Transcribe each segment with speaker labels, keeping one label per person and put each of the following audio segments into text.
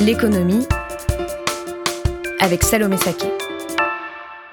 Speaker 1: L'économie avec Salomé Saké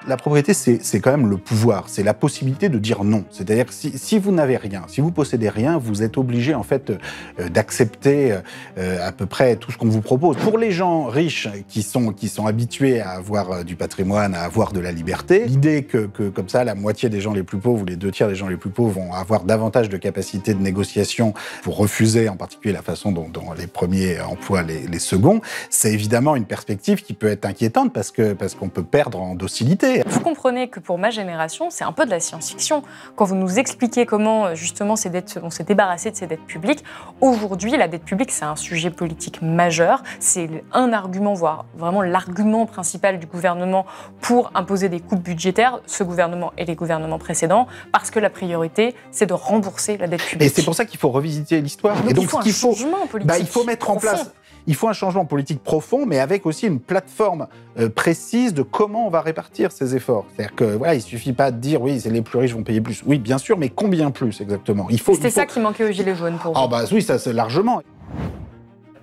Speaker 2: la propriété, c'est quand même le pouvoir, c'est la possibilité de dire non. C'est-à-dire que si, vous n'avez rien, si vous possédez rien, vous êtes obligé en fait euh, d'accepter euh, à peu près tout ce qu'on vous propose. Pour les gens riches qui sont, qui sont habitués à avoir euh, du patrimoine, à avoir de la liberté, l'idée que, que, comme ça la moitié des gens les plus pauvres ou les deux tiers des gens les plus pauvres vont avoir davantage de capacité de négociation pour refuser en particulier la façon dont, les premiers emploient les, seconds, c'est évidemment une perspective qui peut être inquiétante parce que parce qu'on peut perdre en docilité
Speaker 3: vous comprenez que pour ma génération, c'est un peu de la science-fiction. Quand vous nous expliquez comment, euh, justement, ces dettes, on s'est débarrassé de ces dettes publiques, aujourd'hui, la dette publique, c'est un sujet politique majeur. C'est un argument, voire vraiment l'argument principal du gouvernement pour imposer des coupes budgétaires, ce gouvernement et les gouvernements précédents, parce que la priorité, c'est de rembourser la dette publique.
Speaker 2: Et c'est pour ça qu'il faut revisiter l'histoire.
Speaker 3: et donc, il faut un changement politique.
Speaker 2: Bah, il faut mettre en place il faut un changement politique profond, mais avec aussi une plateforme euh, précise de comment on va répartir ces efforts. C'est-à-dire que voilà, il suffit pas de dire oui, c'est les plus riches vont payer plus. Oui, bien sûr, mais combien plus exactement?
Speaker 3: Il faut. C'était ça qui manquait aux gilets jaunes pour
Speaker 2: ah,
Speaker 3: vous.
Speaker 2: Ah bah oui, ça c'est largement.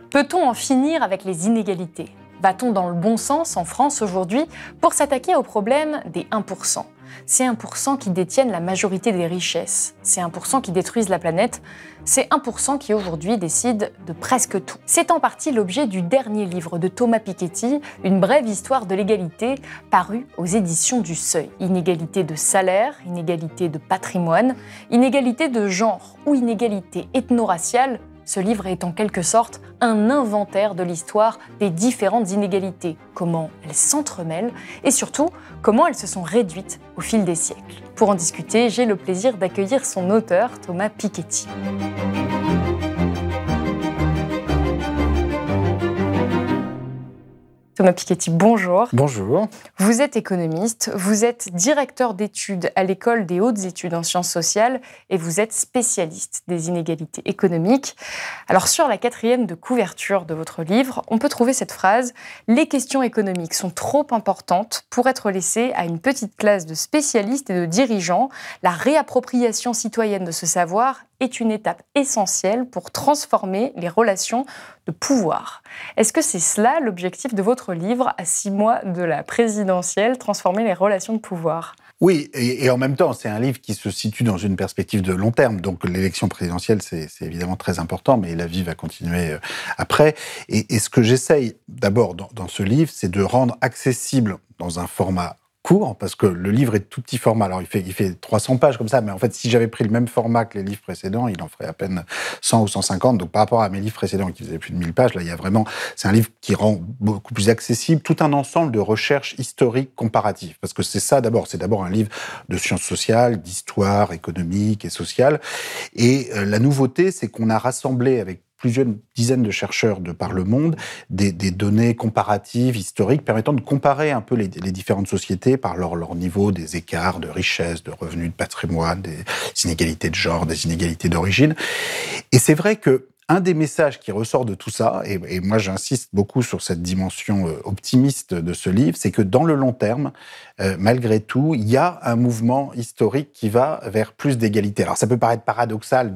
Speaker 3: Peut-on en finir avec les inégalités? Va-t-on dans le bon sens en France aujourd'hui pour s'attaquer au problème des 1% Ces 1% qui détiennent la majorité des richesses, ces 1% qui détruisent la planète, ces 1% qui aujourd'hui décident de presque tout. C'est en partie l'objet du dernier livre de Thomas Piketty, Une brève histoire de l'égalité, paru aux éditions du Seuil. Inégalité de salaire, inégalité de patrimoine, inégalité de genre ou inégalité ethno-raciale, ce livre est en quelque sorte un inventaire de l'histoire des différentes inégalités, comment elles s'entremêlent et surtout comment elles se sont réduites au fil des siècles. Pour en discuter, j'ai le plaisir d'accueillir son auteur, Thomas Piketty. Thomas Piketty, bonjour.
Speaker 2: Bonjour.
Speaker 3: Vous êtes économiste, vous êtes directeur d'études à l'école des hautes études en sciences sociales et vous êtes spécialiste des inégalités économiques. Alors sur la quatrième de couverture de votre livre, on peut trouver cette phrase Les questions économiques sont trop importantes pour être laissées à une petite classe de spécialistes et de dirigeants. La réappropriation citoyenne de ce savoir est une étape essentielle pour transformer les relations de pouvoir. Est-ce que c'est cela l'objectif de votre livre à six mois de la présidentielle, transformer les relations de pouvoir?
Speaker 2: Oui, et, en même temps, c'est un livre qui se situe dans une perspective de long terme. Donc l'élection présidentielle, c'est évidemment très important, mais la vie va continuer euh, après. Et, ce que j'essaye d'abord dans, ce livre, c'est de rendre accessible dans un format court, parce que le livre est tout petit format. Alors, il fait, il fait 300 pages comme ça, mais en fait, si j'avais pris le même format que les livres précédents, il en ferait à peine 100 ou 150. Donc, par rapport à mes livres précédents qui faisaient plus de 1000 pages, là, il y a vraiment, c'est un livre qui rend beaucoup plus accessible tout un ensemble de recherches historiques comparatives. Parce que c'est ça d'abord. C'est d'abord un livre de sciences sociales, d'histoire économique et sociale. Et euh, la nouveauté, c'est qu'on a rassemblé avec plusieurs dizaines de chercheurs de par le monde des, données comparatives, historiques, permettant de comparer un peu les, différentes sociétés par leur, leur, niveau des écarts de richesse, de revenus, de patrimoine, des inégalités de genre, des inégalités d'origine. Et c'est vrai que un des messages qui ressort de tout ça, et, moi j'insiste beaucoup sur cette dimension euh, optimiste de ce livre, c'est que dans le long terme, euh, malgré tout, il y a un mouvement historique qui va vers plus d'égalité. Alors ça peut paraître paradoxal,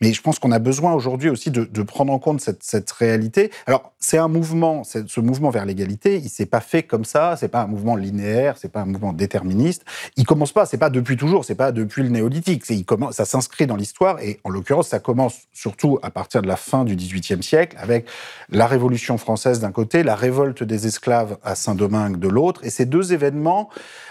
Speaker 2: mais je pense qu'on a besoin aujourd'hui aussi de, prendre en compte cette, réalité. Alors c'est un mouvement, ce mouvement vers l'égalité, il s'est pas fait comme ça, c'est pas un mouvement linéaire, c'est pas un mouvement déterministe. Il commence pas, c'est pas depuis toujours, c'est pas depuis le néolithique, ça s'inscrit dans l'histoire et en l'occurrence ça commence surtout à partir de la fin du XVIIIe siècle, avec la Révolution française d'un côté, la révolte des esclaves à Saint-Domingue de l'autre. Et ces deux événements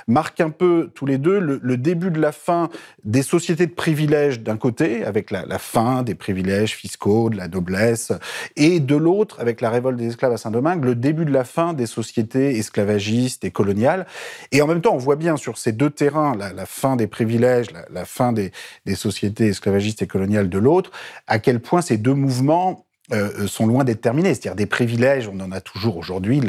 Speaker 2: marquent un peu tous les deux le, début de la fin des sociétés de privilèges d'un côté, avec la, fin des privilèges fiscaux, de la noblesse, et de l'autre, avec la révolte des esclaves à Saint-Domingue, le début de la fin des sociétés esclavagistes et coloniales. Et en même temps, on voit bien sur ces deux terrains, la, fin des privilèges, la, fin des sociétés esclavagistes et coloniales de l'autre, à quel point ces deux mouvements euh, sont loin d'être terminés. C'est-à-dire des privilèges, on en a toujours aujourd'hui.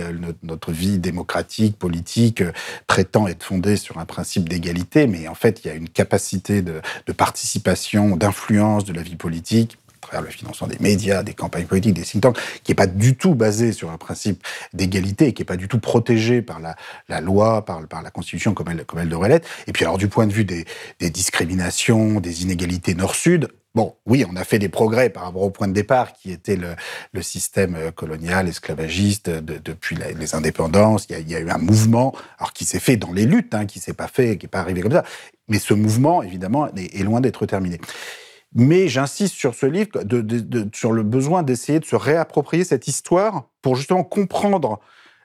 Speaker 2: Notre vie démocratique, politique, prétend être fondée sur un principe d'égalité, mais en fait, il y a une capacité de, participation, d'influence de la vie politique travers le financement des médias, des campagnes politiques, des think tanks, qui n'est pas du tout basé sur un principe d'égalité, qui n'est pas du tout protégé par la, loi, par, la Constitution comme elle, devrait l'être. Et puis alors du point de vue des discriminations, des inégalités nord-sud, Bon, oui, on a fait des progrès par rapport au point de départ qui était le, système euh, colonial, esclavagiste de, depuis les indépendances. Il y, a, eu un mouvement, alors qui s'est fait dans les luttes, hein, qui s'est pas fait, qui n'est pas arrivé comme ça. Mais ce mouvement, évidemment, est, loin d'être terminé. Mais j'insiste sur ce livre, sur le besoin d'essayer de se réapproprier cette histoire pour justement comprendre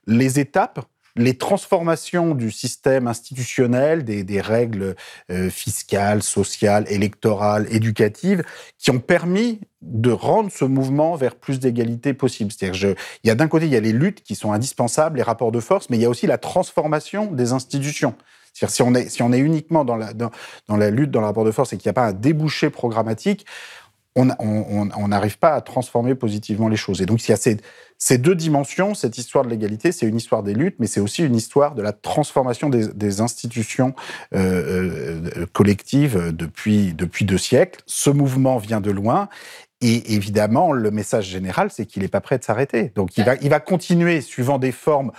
Speaker 2: les étapes, les transformations du système institutionnel, des, règles euh, fiscales, sociales, électorales, éducatives, qui ont permis de rendre ce mouvement vers plus d'égalité possible. C'est-à-dire, il y a d'un côté, il y a les luttes qui sont indispensables, les rapports de force, mais il y a aussi la transformation des institutions si on est, si on est uniquement dans la, dans la lutte, dans le rapport de force et qu'il n'y a pas un débouché programmatique, on n'arrive pas à transformer positivement les choses. Et donc, il y a ces, deux dimensions, cette histoire de l'égalité, c'est une histoire des luttes, mais c'est aussi une histoire de la transformation des, institutions euh, euh, collectives depuis, depuis deux siècles. Ce mouvement vient de loin. Et évidemment, le message général, c'est qu'il n'est pas prêt de s'arrêter. Donc, il va, continuer, suivant des formes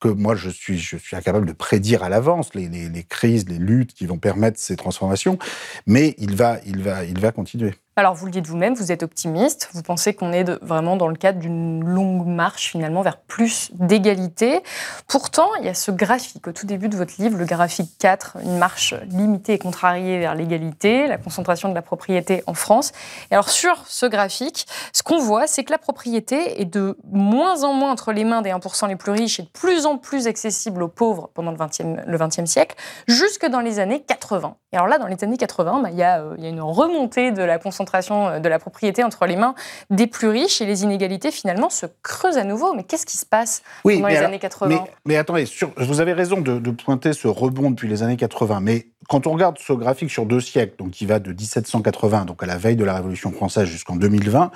Speaker 2: que moi je suis, incapable de prédire à l'avance les, les, les, crises, les luttes qui vont permettre ces transformations, mais il va, il va, il va continuer.
Speaker 3: Alors vous le dites vous-même, vous êtes optimiste, vous pensez qu'on est vraiment dans le cadre d'une longue marche finalement vers plus d'égalité. Pourtant, il y a ce graphique au tout début de votre livre, le graphique 4, une marche limitée et contrariée vers l'égalité, la concentration de la propriété en France. Et alors sur ce graphique, ce qu'on voit, c'est que la propriété est de moins en moins entre les mains des 1% les plus riches et de plus en plus accessible aux pauvres pendant le 20e, le 20e siècle, jusque dans les années 80. Et alors là, dans les années 80, bah, euh, il y a une remontée de la concentration concentration euh, de la propriété entre les mains des plus riches et les inégalités finalement se creusent à nouveau. Mais qu'est-ce qui se passe oui, pendant les
Speaker 2: alors,
Speaker 3: années 80
Speaker 2: mais, mais, attendez, sur, vous avez raison de, de, pointer ce rebond depuis les années 80, mais quand on regarde ce graphique sur deux siècles, donc qui va de 1780, donc à la veille de la Révolution française jusqu'en 2020,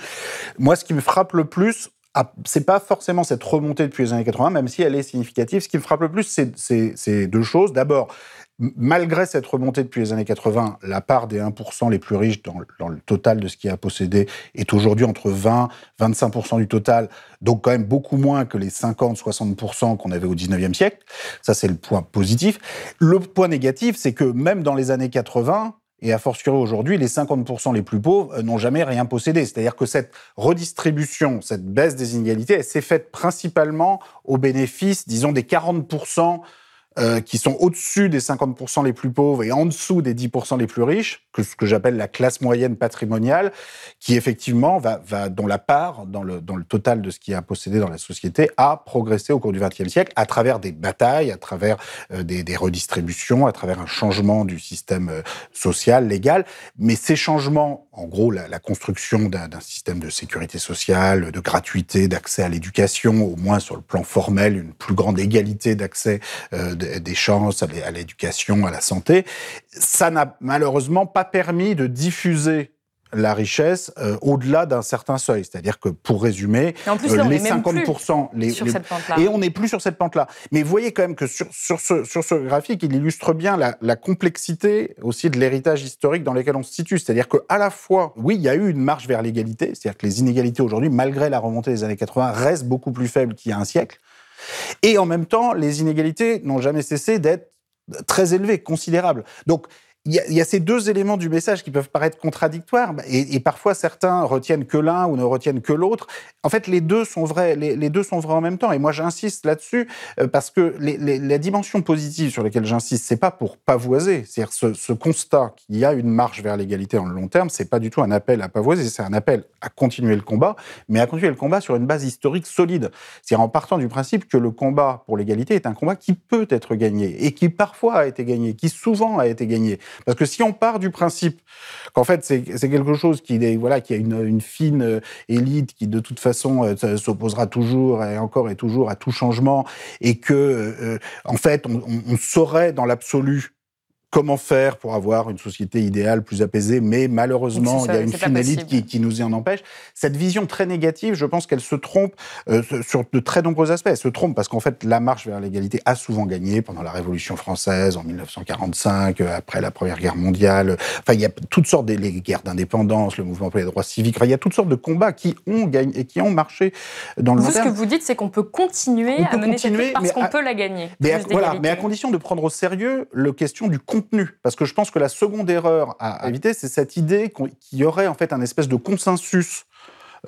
Speaker 2: moi ce qui me frappe le plus, ah, c'est pas forcément cette remontée depuis les années 80, même si elle est significative. Ce qui me frappe le plus, c'est deux choses. D'abord, malgré cette remontée depuis les années 80, la part des 1% les plus riches dans, le total de ce qui a possédé est aujourd'hui entre 20 25% du total, donc quand même beaucoup moins que les 50-60% qu'on avait au 19e siècle. Ça, c'est le point positif. Le point négatif, c'est que même dans les années 80, et a fortiori aujourd'hui, les 50% les plus pauvres n'ont jamais rien possédé. C'est-à-dire que cette redistribution, cette baisse des inégalités, elle s'est faite principalement au bénéfice, disons, des 40% euh, qui sont au-dessus des 50% les plus pauvres et en dessous des 10% les plus riches, que ce que j'appelle la classe moyenne patrimoniale, qui effectivement va, va dont la part dans le, dans le total de ce qui a possédé dans la société a progressé au cours du XXe siècle à travers des batailles, à travers euh, des, des, redistributions, à travers un changement du système euh, social, légal. Mais ces changements, en gros, la, la construction d'un système de sécurité sociale, de gratuité, d'accès à l'éducation, au moins sur le plan formel, une plus grande égalité d'accès euh, des chances à l'éducation, à la santé. Ça n'a malheureusement pas permis de diffuser la richesse euh, au-delà d'un certain seuil. C'est-à-dire que, pour résumer,
Speaker 3: plus,
Speaker 2: euh, les 50%... Les,
Speaker 3: sur
Speaker 2: les,
Speaker 3: cette pente-là.
Speaker 2: et on n'est plus sur cette pente-là. Mais vous voyez quand même que sur, sur, ce, sur ce graphique, il illustre bien la, la complexité aussi de l'héritage historique dans lequel on se situe. C'est-à-dire qu'à la fois, oui, il y a eu une marche vers l'égalité, c'est-à-dire que les inégalités aujourd'hui, malgré la remontée des années 80, restent beaucoup plus faibles qu'il y a un siècle. Et en même temps, les inégalités n'ont jamais cessé d'être très élevées, considérables. Il y, a, ces deux éléments du message qui peuvent paraître contradictoires, et, parfois certains retiennent que l'un ou ne retiennent que l'autre. En fait, les deux sont vrais, les, deux sont vrais en même temps. Et moi, j'insiste là-dessus euh, parce que la dimension positive sur laquelle j'insiste, c'est pas pour pavoiser. C'est-à-dire ce, constat qu'il y a une marche vers l'égalité en long terme, c'est pas du tout un appel à pavoiser, c'est un appel à continuer le combat, mais à continuer le combat sur une base historique solide. C'est-à-dire en partant du principe que le combat pour l'égalité est un combat qui peut être gagné et qui parfois a été gagné, qui souvent a été gagné. Parce que si on part du principe qu'en fait c'est quelque chose qui est, voilà qui a une, fine euh, élite qui de toute façon euh, s'opposera toujours et encore et toujours à tout changement et que euh, en fait on saurait dans l'absolu comment faire pour avoir une société idéale plus apaisée, mais malheureusement, il y a une fine élite qui, qui, nous y en empêche. Cette vision très négative, je pense qu'elle se trompe euh, sur de très nombreux aspects. Elle se trompe parce qu'en fait, la marche vers l'égalité a souvent gagné pendant la Révolution française, en 1945, euh, après la Première Guerre mondiale. Enfin, il y a toutes sortes de les guerres d'indépendance, le mouvement pour les droits civiques. Enfin, il y a toutes sortes de combats qui ont gagné et qui ont marché dans le
Speaker 3: vous,
Speaker 2: Ce
Speaker 3: que vous dites, c'est qu'on peut continuer à mener cette lutte parce qu'on peut la gagner.
Speaker 2: Mais voilà, mais à condition de prendre au sérieux la question du contenu. Parce que je pense que la seconde erreur à éviter, c'est cette idée qu'il y aurait en fait un espèce de consensus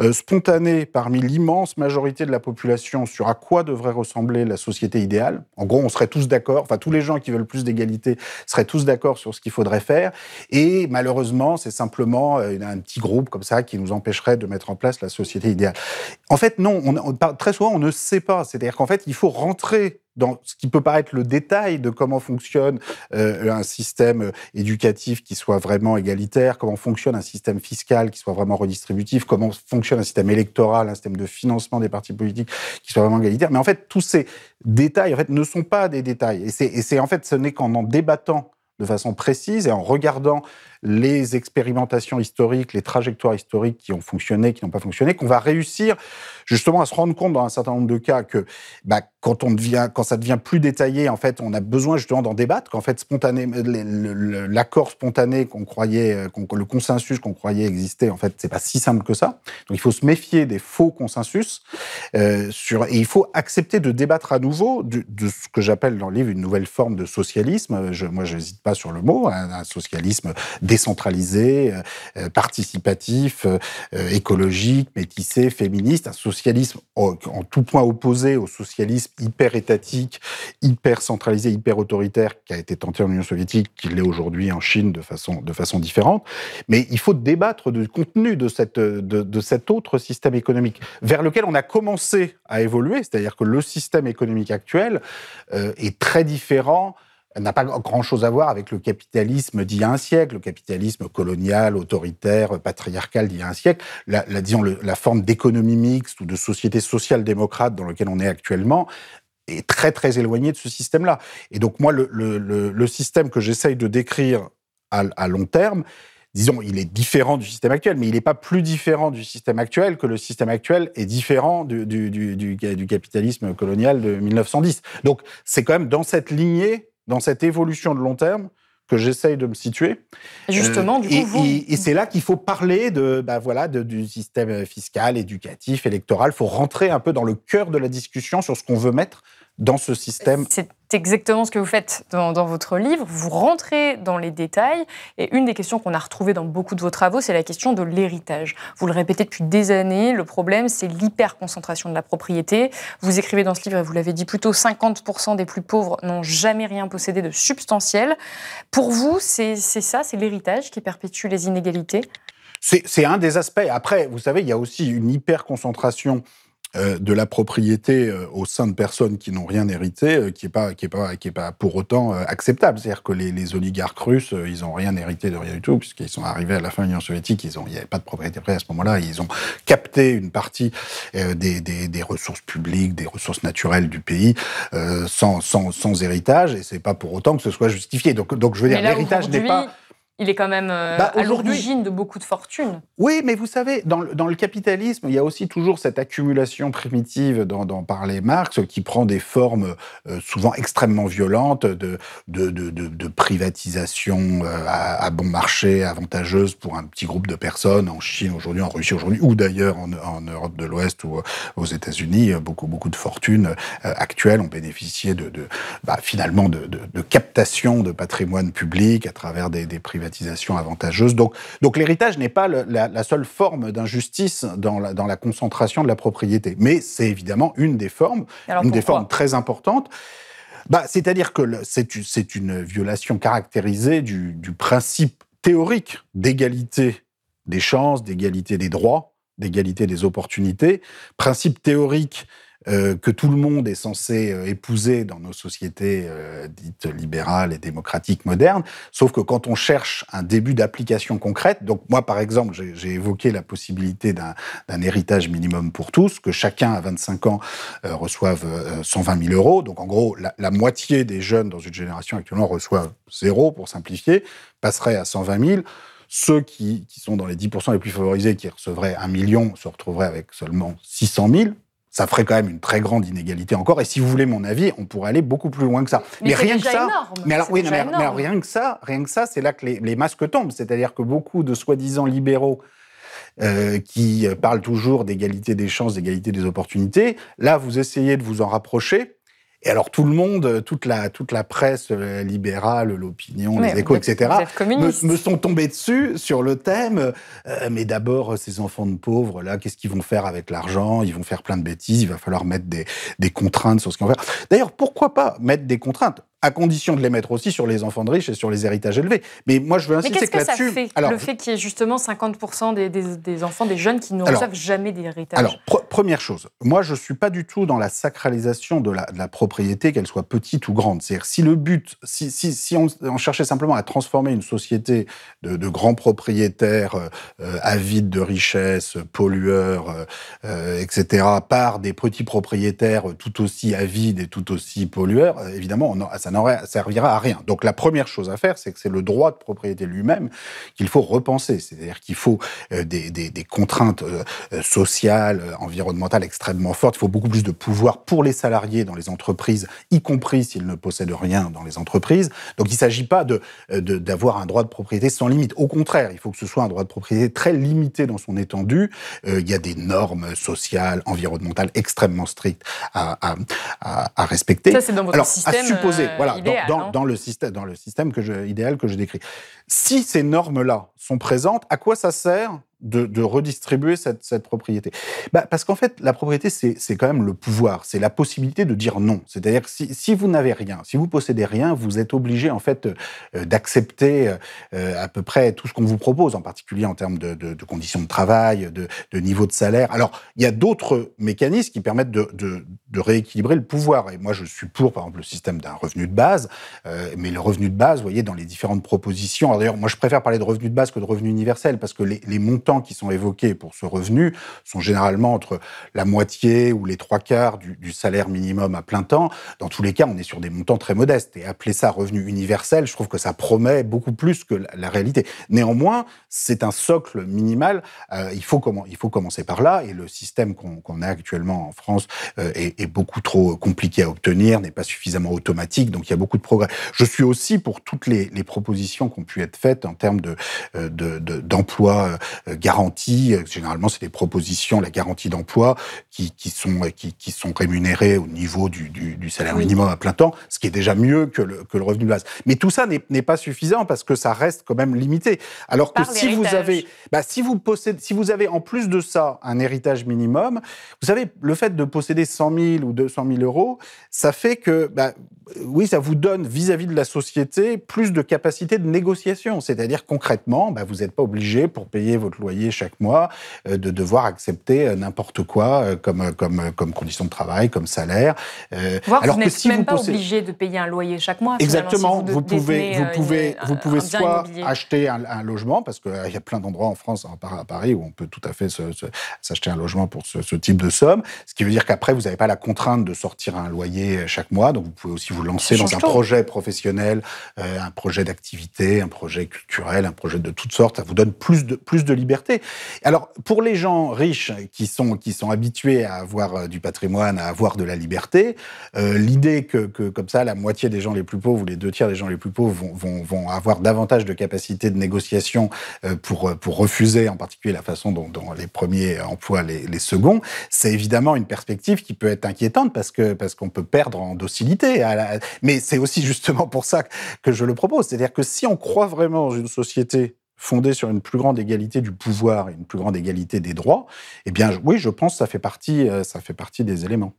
Speaker 2: euh, spontané parmi l'immense majorité de la population sur à quoi devrait ressembler la société idéale. En gros, on serait tous d'accord, enfin tous les gens qui veulent plus d'égalité seraient tous d'accord sur ce qu'il faudrait faire. Et malheureusement, c'est simplement euh, un petit groupe comme ça qui nous empêcherait de mettre en place la société idéale. En fait, non, on, très souvent, on ne sait pas. C'est-à-dire qu'en fait, il faut rentrer dans ce qui peut paraître le détail de comment fonctionne euh, un système euh, éducatif qui soit vraiment égalitaire, comment fonctionne un système fiscal qui soit vraiment redistributif, comment fonctionne un système électoral, un système de financement des partis politiques qui soit vraiment égalitaire. Mais en fait, tous ces détails en fait, ne sont pas des détails. Et c'est en fait, ce n'est qu'en en débattant de façon précise et en regardant les expérimentations historiques, les trajectoires historiques qui ont fonctionné, qui n'ont pas fonctionné, qu'on va réussir justement à se rendre compte dans un certain nombre de cas que bah, quand on devient, quand ça devient plus détaillé, en fait, on a besoin justement d'en débattre, qu'en fait, spontané, l'accord spontané qu'on croyait, euh, le consensus qu'on croyait exister, en fait, c'est pas si simple que ça. Donc, il faut se méfier des faux consensus euh, et il faut accepter de débattre à nouveau de, ce que j'appelle dans le livre une nouvelle forme de socialisme. Moi, je n'hésite pas sur le mot, hein, un socialisme décentralisé, euh, euh, participatif, euh, écologique, métissé, féministe, un socialisme en, tout point opposé au socialisme hyper étatique, hyper centralisé, hyper autoritaire qui a été tenté en Union soviétique, qui l'est aujourd'hui en Chine de façon, de façon différente. Mais il faut débattre du contenu de, cette, de, de cet autre système économique vers lequel on a commencé à évoluer, c'est-à-dire que le système économique actuel est très différent n'a pas grand-chose à voir avec le capitalisme d'il y a un siècle, le capitalisme colonial, autoritaire, patriarcal d'il y a un siècle. La, disons, la forme d'économie mixte ou de société social-démocrate dans laquelle on est actuellement est très, très éloignée de ce système-là. Et donc, moi, le, système que j'essaye de décrire à, long terme, disons, il est différent du système actuel, mais il n'est pas plus différent du système actuel que le système actuel est différent du capitalisme colonial de 1910. Donc, c'est quand même dans cette lignée dans cette évolution de long terme que j'essaye de me situer.
Speaker 3: Justement, du coup,
Speaker 2: et,
Speaker 3: vous...
Speaker 2: et, c'est là qu'il faut parler de, bah voilà, du système fiscal, éducatif, électoral. Il faut rentrer un peu dans le cœur de la discussion sur ce qu'on veut mettre dans ce système.
Speaker 3: C'est exactement ce que vous faites dans, votre livre. Vous rentrez dans les détails. Et une des questions qu'on a retrouvées dans beaucoup de vos travaux, c'est la question de l'héritage. Vous le répétez depuis des années. Le problème, c'est l'hyperconcentration de la propriété. Vous écrivez dans ce livre, et vous l'avez dit plutôt, 50% des plus pauvres n'ont jamais rien possédé de substantiel. Pour vous, c'est ça, c'est l'héritage qui perpétue les inégalités?
Speaker 2: C'est un des aspects. Après, vous savez, il y a aussi une hyperconcentration de la propriété euh, au sein de personnes qui n'ont rien hérité, euh, qui n'est pas, qui est pas, qui est pas pour autant acceptable. C'est-à-dire que les, les, oligarques russes, ils n'ont rien hérité de rien du tout, puisqu'ils sont arrivés à la fin de l'Union soviétique, ils ont, il n'y avait pas de propriété privée à ce moment-là, ils ont capté une partie des, des, des, ressources publiques, des ressources naturelles du pays sans, sans, sans héritage, et c'est pas pour autant que ce soit justifié. Donc, donc je veux dire, l'héritage n'est pas
Speaker 3: il est quand même euh, bah, à l'origine de beaucoup de fortunes.
Speaker 2: Oui, mais vous savez, dans le, dans le, capitalisme, il y a aussi toujours cette accumulation primitive dont, dont parlait Marx, qui prend des formes euh, souvent extrêmement violentes de, de, de, de privatisation euh, à, bon marché, avantageuse pour un petit groupe de personnes en Chine aujourd'hui, en Russie aujourd'hui, ou d'ailleurs en, en, Europe de l'Ouest ou aux États-Unis. Beaucoup, beaucoup de fortunes actuelles ont bénéficié de, bah, finalement de, captation de patrimoine public à travers des, des privatisations avantageuse. Donc, donc l'héritage n'est pas la, seule forme d'injustice dans la, dans la concentration de la propriété, mais c'est évidemment une des formes, une des formes très importantes. Bah, C'est-à-dire que c'est une violation caractérisée du, du principe théorique d'égalité des chances, d'égalité des droits, d'égalité des opportunités, principe théorique euh, que tout le monde est censé euh, épouser dans nos sociétés euh, dites libérales et démocratiques modernes. Sauf que quand on cherche un début d'application concrète, donc moi par exemple, j'ai évoqué la possibilité d'un héritage minimum pour tous, que chacun à 25 ans reçoive 120 000 euros. Donc en gros, la, moitié des jeunes dans une génération actuellement reçoivent zéro, pour simplifier, passerait à 120 000. Ceux qui, qui, sont dans les 10% les plus favorisés, qui recevraient un million, se retrouveraient avec seulement 600 000 ça ferait quand même une très grande inégalité encore. Et si vous voulez mon avis, on pourrait aller beaucoup plus loin que ça.
Speaker 3: Mais, rien que ça.
Speaker 2: Mais alors, oui, mais, rien que ça, rien que ça, c'est là que les, masques tombent. C'est-à-dire que beaucoup de soi-disant libéraux euh, qui parlent toujours d'égalité des chances, d'égalité des opportunités, là, vous essayez de vous en rapprocher et alors tout le monde, toute la, toute la presse euh, libérale, l'opinion, les échos, etc., me, sont tombés dessus sur le thème. Euh, mais d'abord, ces enfants de pauvres, là, qu'est-ce qu'ils vont faire avec l'argent? Ils vont faire plein de bêtises, il va falloir mettre des, des contraintes sur ce qu'ils vont faire. D'ailleurs, pourquoi pas mettre des contraintes? À condition de les mettre aussi sur les enfants de riches et sur les héritages élevés. Mais moi, je veux insister
Speaker 3: que,
Speaker 2: là-dessus.
Speaker 3: Fait alors, le fait qu'il y ait justement 50% des, des, enfants, des jeunes qui ne reçoivent jamais d'héritage.
Speaker 2: Alors, première chose, moi, je ne suis pas du tout dans la sacralisation de la, de la propriété, qu'elle soit petite ou grande. C'est-à-dire, si le but, si, si, si on, cherchait simplement à transformer une société de, de grands propriétaires euh, avides de richesses, pollueurs, euh, euh etc., par des petits propriétaires tout aussi avides et tout aussi pollueurs, euh, évidemment, on a, ça n'aurait servira à rien. Donc la première chose à faire, c'est que c'est le droit de propriété lui-même qu'il faut repenser. C'est-à-dire qu'il faut euh, des, des, des, contraintes euh, euh, sociales, environnementales extrêmement fortes. Il faut beaucoup plus de pouvoir pour les salariés dans les entreprises, y compris s'ils ne possèdent rien dans les entreprises. Donc il ne s'agit pas de d'avoir un droit de propriété sans limite. Au contraire, il faut que ce soit un droit de propriété très limité dans son étendue. il y a des normes sociales, environnementales extrêmement strictes à, à, à, respecter.
Speaker 3: Ça, c'est dans votre Alors, système. À supposer, voilà,
Speaker 2: dans, le système, dans le système que je, idéal que je décris. Si ces normes-là sont présentes, à quoi ça sert de, redistribuer cette, propriété bah, Parce qu'en fait, la propriété, c'est quand même le pouvoir, c'est la possibilité de dire non. C'est-à-dire que si, si, vous n'avez rien, si vous possédez rien, vous êtes obligé en fait euh, d'accepter euh, à peu près tout ce qu'on vous propose, en particulier en termes de, conditions de travail, de, niveau de salaire. Alors, il y a d'autres mécanismes qui permettent de, rééquilibrer le pouvoir. Et moi, je suis pour, par exemple, le système d'un revenu de base. Euh, mais le revenu de base, vous voyez, dans les différentes propositions. D'ailleurs, moi, je préfère parler de revenu de base que de revenu universel parce que les montants qui sont évoqués pour ce revenu sont généralement entre la moitié ou les trois quarts du, salaire minimum à plein temps. Dans tous les cas, on est sur des montants très modestes. Et appeler ça revenu universel, je trouve que ça promet beaucoup plus que la, réalité. Néanmoins, c'est un socle minimal. Euh, il, faut comment, il faut commencer par là. Et le système qu'on a actuellement en France euh, est, beaucoup trop compliqué à obtenir, n'est pas suffisamment automatique. Donc il y a beaucoup de progrès. Je suis aussi pour toutes les, propositions qui ont pu être faites en termes de euh, d'emploi de, garantie. Généralement, c'est des propositions, la garantie d'emploi, qui, qui, sont, qui, qui, sont rémunérées au niveau du, du, du salaire minimum à plein temps, ce qui est déjà mieux que le, que le revenu de base. Mais tout ça n'est pas suffisant parce que ça reste quand même limité. Alors que si vous avez, bah, si vous possédez, si vous avez en plus de ça un héritage minimum, vous savez, le fait de posséder 100 000 ou 200 000 euros, ça fait que, bah, oui, ça vous donne vis-à-vis -vis de la société plus de capacité de négociation. C'est-à-dire concrètement, bah, vous n'êtes pas obligé pour payer votre loyer chaque mois, euh, de devoir accepter euh, n'importe quoi euh, comme, comme, comme condition de travail, comme salaire.
Speaker 3: Voir alors vous n'êtes si même pas obligé de payer un loyer chaque mois.
Speaker 2: Exactement. vous, pouvez, vous pouvez, vous pouvez soit acheter un, logement, parce qu'il y a plein d'endroits en France, à Paris, où on peut tout à fait s'acheter un logement pour ce, type de somme. Ce qui veut dire qu'après, vous n'avez pas la contrainte de sortir un loyer chaque mois. Donc, vous pouvez aussi vous lancer dans un projet professionnel, un projet d'activité, un projet culturel, un projet de toutes sortes. Ça vous donne plus de, plus de liberté alors, pour les gens riches qui sont, qui sont habitués à avoir euh, du patrimoine, à avoir de la liberté, euh, l'idée que, que, comme ça, la moitié des gens les plus pauvres ou les deux tiers des gens les plus pauvres vont, vont, vont avoir davantage de capacité de négociation euh, pour, pour refuser en particulier la façon dont, les premiers emploient les, les seconds, c'est évidemment une perspective qui peut être inquiétante parce parce qu'on peut perdre en docilité. Mais c'est aussi justement pour ça que je le propose. C'est-à-dire que si on croit vraiment dans une société fondée sur une plus grande égalité du pouvoir et une plus grande égalité des droits, eh bien, oui, je pense que ça fait partie, euh, ça fait partie des éléments.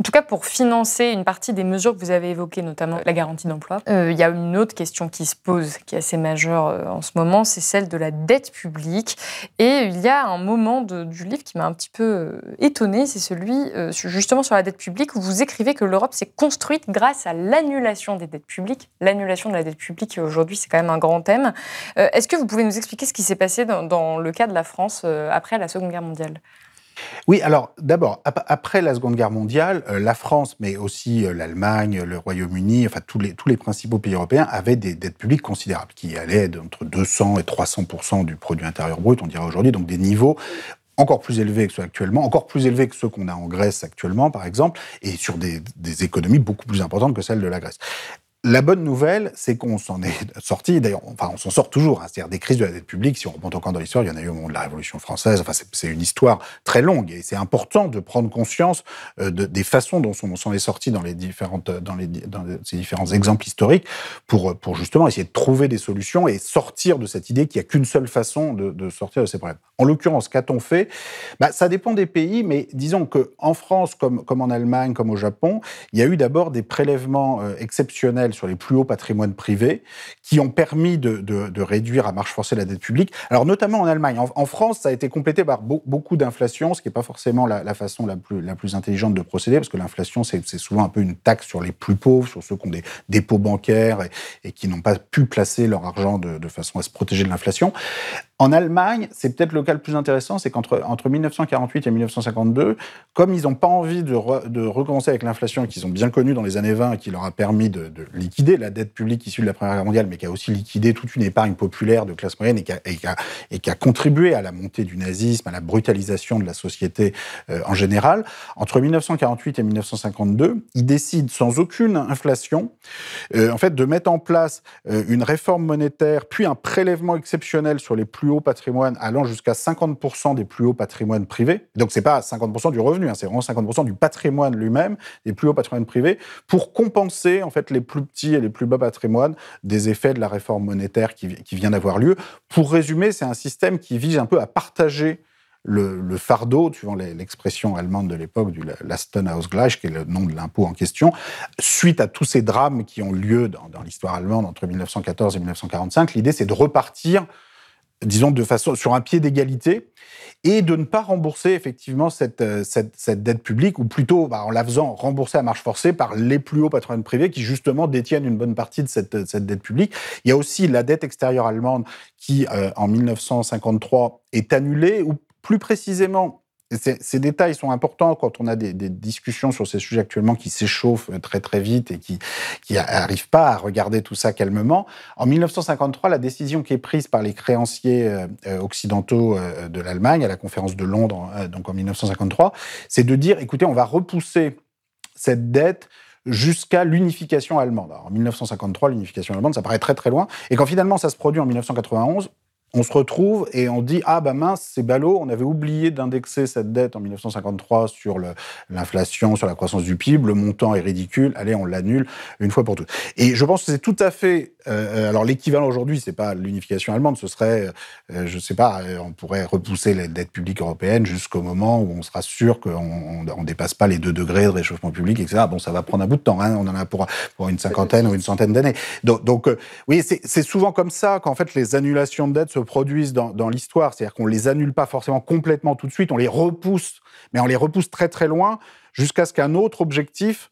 Speaker 3: En tout cas, pour financer une partie des mesures que vous avez évoquées, notamment la garantie d'emploi, euh, il y a une autre question qui se pose, qui est assez majeure euh, en ce moment, c'est celle de la dette publique. Et il y a un moment du livre qui m'a un petit peu euh, étonné, c'est celui justement sur la dette publique, où vous écrivez que l'Europe s'est construite grâce à l'annulation des dettes publiques. L'annulation de la dette publique, aujourd'hui, c'est quand même un grand thème. Est-ce que vous pouvez nous expliquer ce qui s'est passé dans, dans, le cas de la France après la Seconde Guerre mondiale?
Speaker 2: Oui, alors d'abord, après la Seconde Guerre mondiale, euh, la France, mais aussi euh, l'Allemagne, le Royaume-Uni, enfin tous les, tous les principaux pays européens avaient des dettes publiques considérables, qui allaient entre 200 et 300% du produit intérieur brut, on dirait aujourd'hui, donc des niveaux encore plus élevés que ceux actuellement, encore plus élevés que ceux qu'on a en Grèce actuellement, par exemple, et sur des, des, économies beaucoup plus importantes que celles de la Grèce. La bonne nouvelle, c'est qu'on s'en est sorti. D'ailleurs, enfin, on s'en sort toujours. Hein. C'est-à-dire des crises de la dette publique. Si on remonte encore dans l'histoire, il y en a eu au moment de la Révolution française. Enfin, c'est une histoire très longue et c'est important de prendre conscience euh, de, des façons dont on s'en est sorti dans les différentes, dans les, dans ces différents exemples historiques pour, pour justement essayer de trouver des solutions et sortir de cette idée qu'il n'y a qu'une seule façon de, sortir de ces problèmes. En l'occurrence, qu'a-t-on fait? Bah, Ça dépend des pays, mais disons que en France, comme, comme en Allemagne, comme au Japon, il y a eu d'abord des prélèvements euh, sur les plus hauts patrimoines privés, qui ont permis de, réduire à marche forcée la dette publique. Alors notamment en Allemagne. En, France, ça a été complété par beaucoup d'inflation, ce qui n'est pas forcément la, façon la plus, la plus intelligente de procéder, parce que l'inflation, c'est souvent un peu une taxe sur les plus pauvres, sur ceux qui ont des dépôts bancaires et, qui n'ont pas pu placer leur argent de, de façon à se protéger de l'inflation. En Allemagne, c'est peut-être le cas le plus intéressant, c'est qu'entre entre 1948 et 1952, comme ils n'ont pas envie de, recommencer avec l'inflation qu'ils ont bien connue dans les années 20 et qui leur a permis de, de, liquider la dette publique issue de la Première Guerre mondiale, mais qui a aussi liquidé toute une épargne populaire de classe moyenne et qui a contribué à la montée du nazisme, à la brutalisation de la société euh, en général, entre 1948 et 1952, ils décident sans aucune inflation, euh, en fait, de mettre en place euh, une réforme monétaire, puis un prélèvement exceptionnel sur les plus haut patrimoine allant jusqu'à 50% des plus hauts patrimoines privés. Donc c'est pas 50% du revenu, hein, c'est vraiment 50% du patrimoine lui-même, des plus hauts patrimoines privés, pour compenser en fait les plus petits et les plus bas patrimoines des effets de la réforme monétaire qui, vient d'avoir lieu. Pour résumer, c'est un système qui vise un peu à partager le, fardeau, suivant l'expression allemande de l'époque du Lastenausgleich, qui est le nom de l'impôt en question, suite à tous ces drames qui ont lieu dans l'histoire allemande entre 1914 et 1945. L'idée, c'est de repartir disons, de façon sur un pied d'égalité, et de ne pas rembourser effectivement cette, euh, dette publique, ou plutôt bah, en la faisant rembourser à marche forcée par les plus hauts patrimoines privés qui justement détiennent une bonne partie de cette, cette dette publique. Il y a aussi la dette extérieure allemande qui, euh, en 1953, est annulée, ou plus précisément, ces détails sont importants quand on a des, discussions sur ces sujets actuellement qui s'échauffent très très vite et qui n'arrivent pas à regarder tout ça calmement. En 1953, la décision qui est prise par les créanciers euh, occidentaux euh, de l'Allemagne à la conférence de Londres, euh, donc en 1953, c'est de dire écoutez, on va repousser cette dette jusqu'à l'unification allemande. En 1953, l'unification allemande, ça paraît très très loin. Et quand finalement ça se produit en 1991, on se retrouve et on dit ah bah mince c'est ballot on avait oublié d'indexer cette dette en 1953 sur l'inflation sur la croissance du PIB le montant est ridicule allez on l'annule une fois pour toutes. Et je pense que c'est tout à fait euh, alors l'équivalent aujourd'hui c'est pas l'unification allemande ce serait euh, je sais pas euh, on pourrait repousser les dettes publiques européennes jusqu'au moment où on sera sûr qu'on on, dépasse pas les 2 degrés de réchauffement public etc bon ça va prendre un bout de temps hein, on en a pour pour une cinquantaine ou une centaine d'années. Donc, donc oui c'est souvent comme ça qu'en fait les annulations de dettes se produisent dans, dans l'histoire. C'est-à-dire qu'on les annule pas forcément complètement tout de suite, on les repousse, mais on les repousse très très loin jusqu'à ce qu'un autre objectif,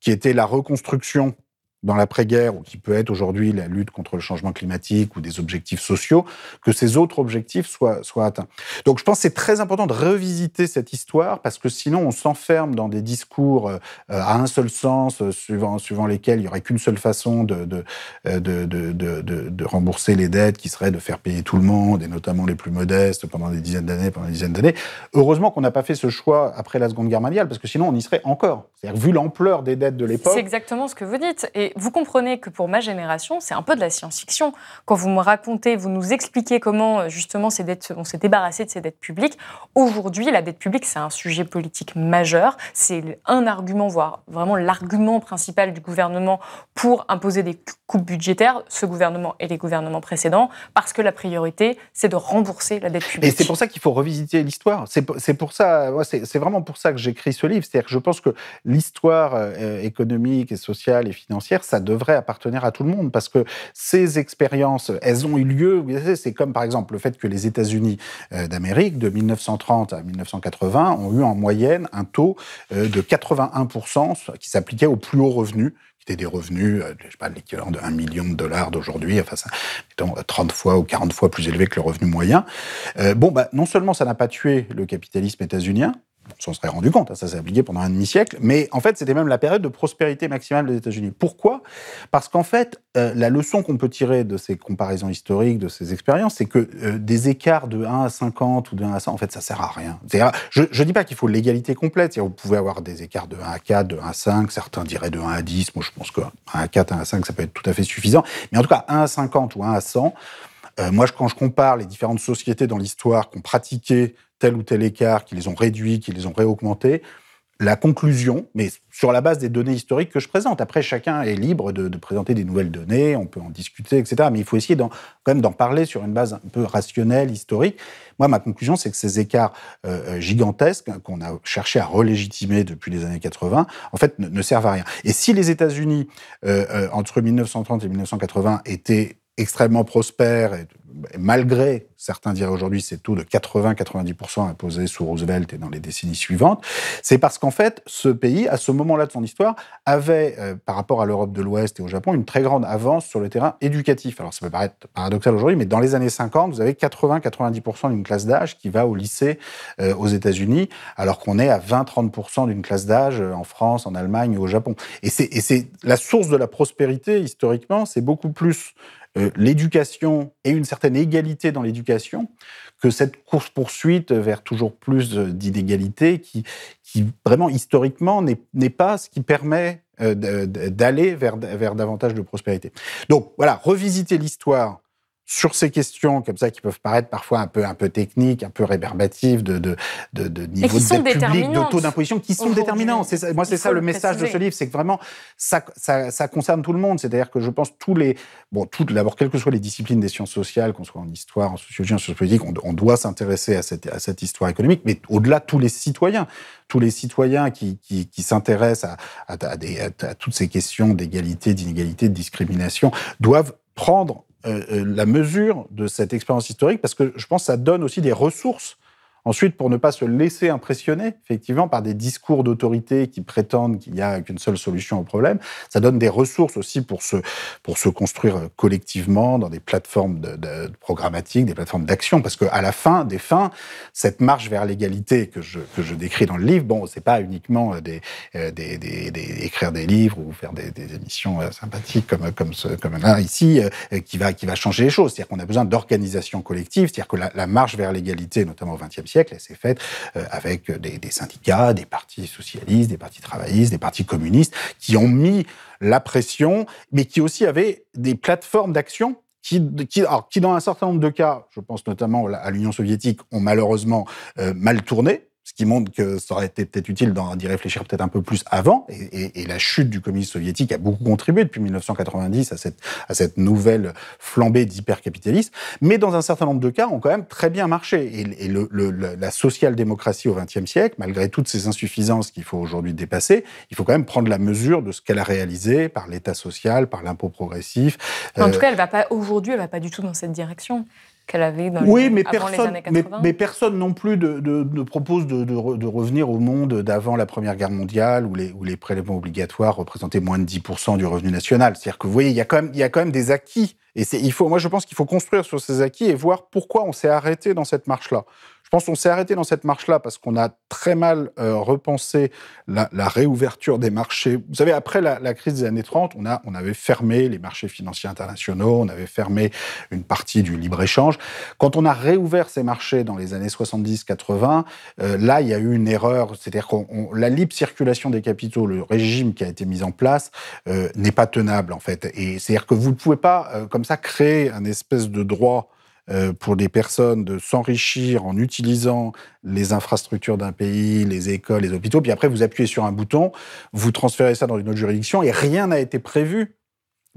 Speaker 2: qui était la reconstruction dans l'après-guerre, ou qui peut être aujourd'hui la lutte contre le changement climatique ou des objectifs sociaux, que ces autres objectifs soient, atteints. Donc je pense que c'est très important de revisiter cette histoire, parce que sinon on s'enferme dans des discours euh, à un seul sens, euh, suivant, suivant lesquels il n'y aurait qu'une seule façon de, de, euh, de, de, de, de rembourser les dettes, qui serait de faire payer tout le monde, et notamment les plus modestes, pendant des dizaines d'années, pendant des dizaines d'années. Heureusement qu'on n'a pas fait ce choix après la Seconde Guerre mondiale, parce que sinon on y serait encore. C'est-à-dire vu l'ampleur des dettes de l'époque.
Speaker 3: C'est exactement ce que vous dites. Et Vous comprenez que pour ma génération, c'est un peu de la science-fiction. Quand vous me racontez, vous nous expliquez comment euh, justement ces dettes, on s'est débarrassé de ces dettes publiques. Aujourd'hui, la dette publique, c'est un sujet politique majeur. C'est un argument, voire vraiment l'argument principal du gouvernement pour imposer des coupes budgétaires, ce gouvernement et les gouvernements précédents, parce que la priorité, c'est de rembourser la dette publique.
Speaker 2: Et c'est pour ça qu'il faut revisiter l'histoire. C'est pour ça, c'est vraiment pour ça que j'écris ce livre. C'est-à-dire que je pense que l'histoire euh, économique et sociale et financière, ça devrait appartenir à tout le monde parce que ces expériences, elles ont eu lieu. C'est comme par exemple le fait que les États-Unis euh, d'Amérique, de 1930 à 1980, ont eu en moyenne un taux euh, de 81% qui s'appliquait aux plus hauts revenus qui étaient des revenus, je sais pas, l'équivalent de 1 million de dollars d'aujourd'hui, enfin, ça, 30 fois ou 40 fois plus élevé que le revenu moyen. bon, bah, non seulement ça n'a pas tué le capitalisme états-unien, on s'en serait rendu compte, hein, ça s'est appliqué pendant un demi-siècle, mais en fait, c'était même la période de prospérité maximale des États-Unis. Pourquoi? Parce qu'en fait, euh, la leçon qu'on peut tirer de ces comparaisons historiques, de ces expériences, c'est que euh, des écarts de 1 à 50 ou de 1 à 100, en fait, ça sert à rien. Je ne dis pas qu'il faut l'égalité complète, vous pouvez avoir des écarts de 1 à 4, de 1 à 5, certains diraient de 1 à 10, moi je pense que 1 à 4, 1 à 5, ça peut être tout à fait suffisant, mais en tout cas, 1 à 50 ou 1 à 100, euh, moi, quand je compare les différentes sociétés dans l'histoire qui ont pratiqué tel ou tel écart, qui les ont réduits, qui les ont réaugmentés, la conclusion, mais sur la base des données historiques que je présente. Après, chacun est libre de, présenter des nouvelles données, on peut en discuter, etc. Mais il faut essayer quand même d'en parler sur une base un peu rationnelle, historique. Moi, ma conclusion, c'est que ces écarts euh, euh, gigantesques qu'on a cherché à relégitimer depuis les années 80, en fait, ne, servent à rien. Et si les États-Unis, entre 1930 et 1980, étaient extrêmement prospère, et malgré, certains diraient aujourd'hui, ces taux de 80-90% imposés sous Roosevelt et dans les décennies suivantes, c'est parce qu'en fait, ce pays, à ce moment-là de son histoire, avait, euh, par rapport à l'Europe de l'Ouest et au Japon, une très grande avance sur le terrain éducatif. Alors ça peut paraître paradoxal aujourd'hui, mais dans les années 50, vous avez 80-90% d'une classe d'âge qui va au lycée euh, aux États-Unis, alors qu'on est à 20-30% d'une classe d'âge euh, en France, en Allemagne au Japon. Et c'est la source de la prospérité, historiquement, c'est beaucoup plus euh, l'éducation et une certaine égalité dans l'éducation que cette course-poursuite vers toujours plus d'inégalités qui, qui, vraiment, historiquement, n'est pas ce qui permet euh, d'aller vers, vers davantage de prospérité. Donc voilà, revisiter l'histoire sur ces questions comme ça qui peuvent paraître parfois un peu un peu techniques, un peu rébarbatives de de, de, de niveau de dette publique, de taux d'imposition qui sont déterminants. C'est moi c'est ça le, message de ce livre, c'est que vraiment ça, ça, ça concerne tout le monde. C'est-à-dire que je pense tous les bon tout d'abord quelles que soient les disciplines des sciences sociales, qu'on soit en histoire, en sociologie, en sciences politiques, on, on doit s'intéresser à cette à cette histoire économique, mais au-delà tous les citoyens tous les citoyens qui, qui, qui s'intéressent à, à, à, à, toutes ces questions d'égalité, d'inégalité, de discrimination doivent prendre la mesure de cette expérience historique parce que je pense que ça donne aussi des ressources Ensuite, pour ne pas se laisser impressionner, effectivement, par des discours d'autorité qui prétendent qu'il n'y a qu'une seule solution au problème, ça donne des ressources aussi pour se, pour se construire collectivement dans des plateformes de, de programmatiques, des plateformes d'action, parce qu'à la fin des fins, cette marche vers l'égalité que je, que je décris dans le livre, bon, c'est pas uniquement des, euh, des, des, écrire des livres ou faire des, émissions euh, sympathiques comme, comme, comme là, ici, euh, qui va, qui va changer les choses. C'est-à-dire qu'on a besoin d'organisation collective, c'est-à-dire que la marche vers l'égalité, notamment au XXe siècle, elle s'est faite euh, avec des, syndicats, des partis socialistes, des partis travaillistes, des partis communistes, qui ont mis la pression, mais qui aussi avaient des plateformes d'action qui, qui, qui, dans un certain nombre de cas, je pense notamment à l'Union soviétique, ont malheureusement euh, mal tourné ce qui montre que ça aurait été peut-être utile d'y réfléchir peut-être un peu plus avant. Et, et, et, la chute du communisme soviétique a beaucoup contribué depuis 1990 à cette, à cette nouvelle flambée d'hypercapitalisme. Mais dans un certain nombre de cas, ont quand même très bien marché. Et, et le, le, la social-démocratie au XXe siècle, malgré toutes ces insuffisances qu'il faut aujourd'hui dépasser, il faut quand même prendre la mesure de ce qu'elle a réalisé par l'État social, par l'impôt progressif.
Speaker 3: En tout euh, cas, elle va pas aujourd'hui, elle va pas du tout dans cette direction qu'elle avait dans
Speaker 2: oui, mais personne, Mais, personne non plus ne propose de, revenir au monde d'avant la Première Guerre mondiale où les, où les prélèvements obligatoires représentaient moins de 10% du revenu national. C'est-à-dire que vous voyez, il y, a quand même, il y a quand même des acquis. Et il faut, moi, je pense qu'il faut construire sur ces acquis et voir pourquoi on s'est arrêté dans cette marche-là pense qu'on s'est arrêté dans cette marche-là parce qu'on a très mal euh, repensé la, réouverture des marchés. Vous savez, après la, crise des années 30, on, a, on avait fermé les marchés financiers internationaux, on avait fermé une partie du libre-échange. Quand on a réouvert ces marchés dans les années 70-80, euh, là, il y a eu une erreur. C'est-à-dire que la libre circulation des capitaux, le régime qui a été mis en place, euh, n'est pas tenable, en fait. Et c'est-à-dire que vous ne pouvez pas, comme ça, créer un espèce de droit pour les personnes de s'enrichir en utilisant les infrastructures d'un pays, les écoles, les hôpitaux, puis après vous appuyez sur un bouton, vous transférez ça dans une autre juridiction et rien n'a été prévu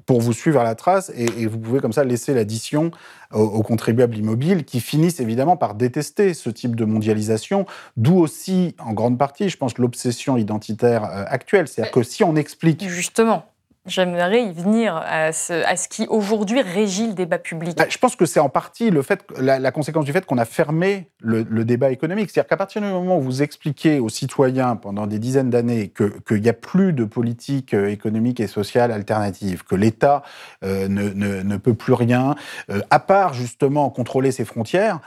Speaker 2: pour vous suivre à la trace et, vous pouvez comme ça laisser l'addition aux, contribuables immobiles qui finissent évidemment par détester ce type de mondialisation, d'où aussi en grande partie, je pense, l'obsession identitaire euh, actuelle. C'est-à-dire que si on explique...
Speaker 3: Justement, J'aimerais y venir à ce, qui aujourd'hui régit le débat public.
Speaker 2: Bah, je pense que c'est en partie le fait, la, conséquence du fait qu'on a fermé le, débat économique. C'est-à-dire qu'à partir du moment où vous expliquez aux citoyens pendant des dizaines d'années qu'il n'y a plus de politique euh, économique et sociale alternative, que l'État euh, ne, ne, peut plus rien, euh, à part justement contrôler ses frontières,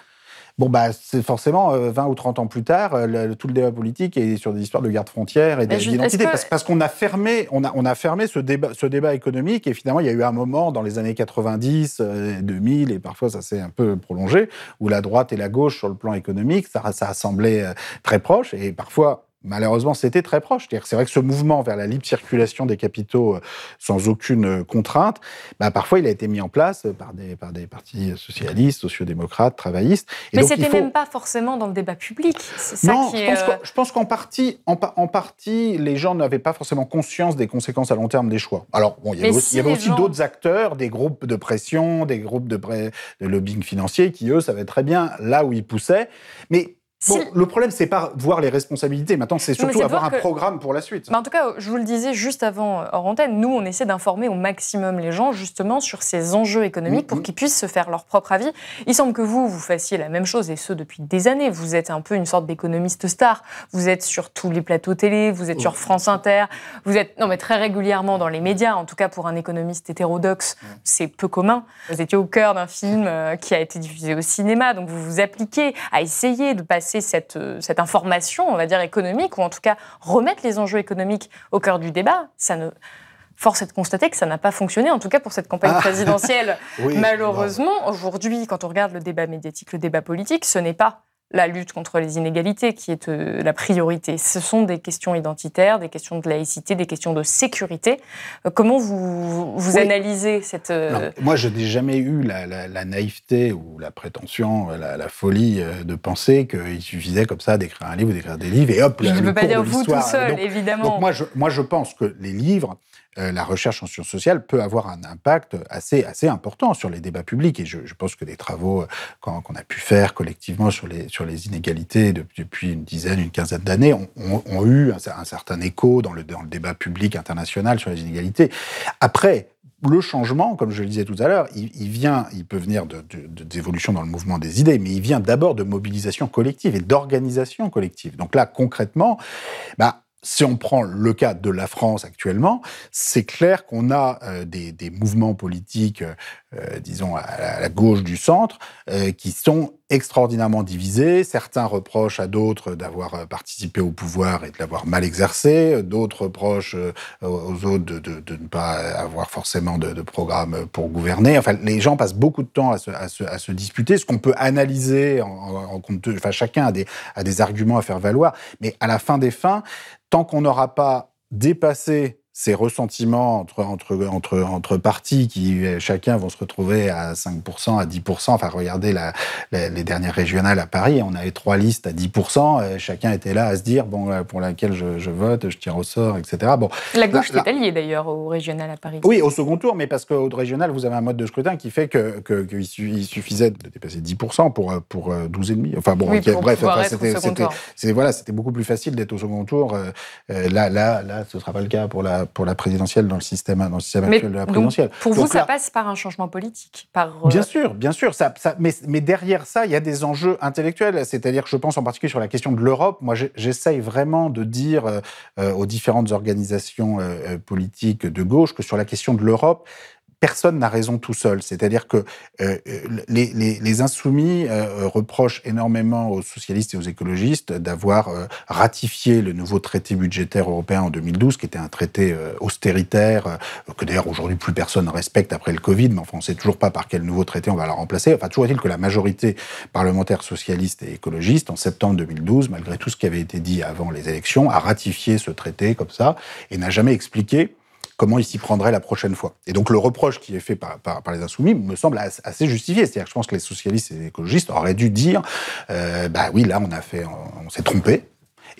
Speaker 2: Bon, bah, c'est forcément 20 euh, ou 30 ans plus tard, euh, tout le débat politique est sur des histoires de garde-frontières et d'identité. Parce, qu'on a fermé, on a, on a fermé ce débat, ce débat économique et finalement, il y a eu un moment dans les années 90, 2000 euh, et parfois ça s'est un peu prolongé, où la droite et la gauche sur le plan économique, ça, ça a semblé très proche et parfois Malheureusement, c'était très proche. C'est vrai que ce mouvement vers la libre circulation des capitaux euh, sans aucune euh, contrainte, bah, parfois il a été mis en place par des, par des partis socialistes, sociodémocrates, travaillistes.
Speaker 3: Et Mais c'était faut... même pas forcément dans le débat public.
Speaker 2: non, je, pense je pense qu'en partie, en, en, partie, les gens n'avaient pas forcément conscience des conséquences à long terme des choix. Alors, bon, il y avait aussi, aussi d'autres acteurs, des groupes de pression, des groupes de, de lobbying financier qui, eux, savaient très bien là où ils poussaient. Mais Bon, le problème, c'est pas voir les responsabilités. Maintenant, c'est surtout avoir un programme pour la suite.
Speaker 3: en tout cas, je vous le disais juste avant euh, hors antenne, nous, on essaie d'informer au maximum les gens justement sur ces enjeux économiques pour mm-hmm. qu'ils puissent se faire leur propre avis. Il semble que vous, vous fassiez la même chose et ce depuis des années. Vous êtes un peu une sorte d'économiste star. Vous êtes sur tous les plateaux télé, vous êtes sur oh. France Inter, vous êtes non mais très régulièrement dans les médias. En tout cas, pour un économiste hétérodoxe, c'est peu commun. Vous étiez au cœur d'un film euh, qui a été diffusé au cinéma, donc vous vous appliquez à essayer de passer cette, euh, cette information, on va dire économique, ou en tout cas remettre les enjeux économiques au cœur du débat. Ça ne force est de constater que ça n'a pas fonctionné, en tout cas pour cette campagne ah. présidentielle. Malheureusement, aujourd'hui, quand on regarde le débat médiatique, le débat politique, ce n'est pas la lutte contre les inégalités qui est euh, la priorité. Ce sont des questions identitaires, des questions de laïcité, des questions de sécurité. Euh, comment vous, vous analysez cette...
Speaker 2: Euh, moi, je n'ai jamais eu la, naïveté ou la prétention, la, folie de penser qu'il suffisait comme ça d'écrire un livre, d'écrire des livres, et hop,
Speaker 3: Je ne peux pas dire vous tout seul, évidemment.
Speaker 2: Donc moi je, moi, je pense que les livres euh, la recherche en sciences sociales peut avoir un impact assez, assez important sur les débats publics. Et je, pense que les travaux euh, qu'on a pu faire collectivement sur les, sur les inégalités depuis une dizaine, une quinzaine d'années ont, eu un, certain écho dans le, dans le débat public international sur les inégalités. Après, le changement, comme je le disais tout à l'heure, il, vient, il peut venir d'évolution de, dans le mouvement des idées, mais il vient d'abord de mobilisation collective et d'organisation collective. Donc là, concrètement, bah, si on prend le cas de la France actuellement, c'est clair qu'on a euh, des, mouvements politiques, euh, disons, à la, gauche du centre, euh, qui sont extraordinairement divisés. Certains reprochent à d'autres d'avoir participé au pouvoir et de l'avoir mal exercé. D'autres reprochent aux autres de, ne pas avoir forcément de, programme pour gouverner. Enfin, les gens passent beaucoup de temps à se, disputer, ce qu'on peut analyser en, en compte. Enfin, chacun a des, a des arguments à faire valoir. Mais à la fin des fins, tant qu'on n'aura pas dépassé ces ressentiments entre, entre, entre, entre partis qui euh, chacun vont se retrouver à 5%, à 10%. Enfin, regardez la, les dernières régionales à Paris, on avait trois listes à 10%. Euh, chacun était là à se dire, bon, euh, pour laquelle je, vote, je tire au sort, etc. Bon,
Speaker 3: la gauche est alliée d'ailleurs au régional à Paris.
Speaker 2: Oui, au second tour, mais parce qu'au régional, vous avez un mode de scrutin qui fait qu'il que, suffisait de dépasser 10% pour, pour 12,5%. Enfin bon, bref, c'était voilà, beaucoup plus facile d'être au second tour. là, là, là, ce ne sera pas le cas pour la pour la présidentielle dans le système, dans le système actuel de la présidentielle.
Speaker 3: pour vous, ça passe par un changement politique par,
Speaker 2: euh, Bien sûr, bien sûr. Ça, ça mais, mais, derrière ça, il y a des enjeux intellectuels. C'est-à-dire que je pense en particulier sur la question de l'Europe. Moi, j'essaye vraiment de dire euh, euh, aux différentes organisations politiques de gauche que sur la question de l'Europe, personne n'a raison tout seul. C'est-à-dire que euh, les, les, les, insoumis euh, reprochent énormément aux socialistes et aux écologistes d'avoir euh, ratifié le nouveau traité budgétaire européen en 2012, qui était un traité austéritaire, que d'ailleurs aujourd'hui plus personne ne respecte après le Covid, mais enfin on ne sait toujours pas par quel nouveau traité on va le remplacer. Enfin, toujours est-il que la majorité parlementaire socialiste et écologiste, en septembre 2012, malgré tout ce qui avait été dit avant les élections, a ratifié ce traité comme ça et n'a jamais expliqué comment il s'y prendrait la prochaine fois. Et donc le reproche qui est fait par, par, les insoumis me semble assez justifié. C'est-à-dire que je pense que les socialistes et les écologistes auraient dû dire, euh, bah oui, là on a fait, on s'est trompé,